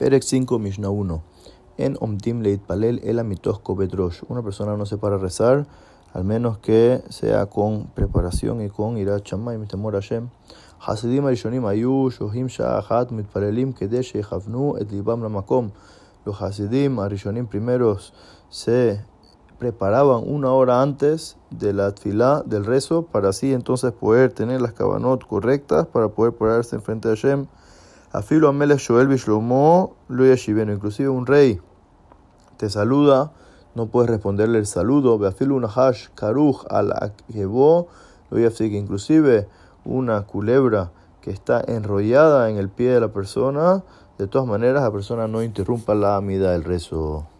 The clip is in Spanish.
Perek 5, Mishnah 1. En Omtim Leit Palel el Amitosko Bedrosh. Una persona no se para rezar, al menos que sea con preparación y con ira chamay, mi temor Hashem. Hasidim Arishonim Ayu, Shohim Sha'achat, Mitpalelim, Kedesh, Yechavnu, Et Libam. Los Hasidim Arishonim primeros se preparaban una hora antes de la tfilá, del rezo, para así entonces poder tener las kabanot correctas, para poder pararse enfrente de Hashem. Afilo Amelech Shoel Bishlomo. Inclusive un rey te saluda, no puedes responderle el saludo. Beafilo un hash karuch al akebo yafsik. Inclusive una culebra que está enrollada en el pie de la persona, de todas maneras la persona no interrumpa la amida del rezo.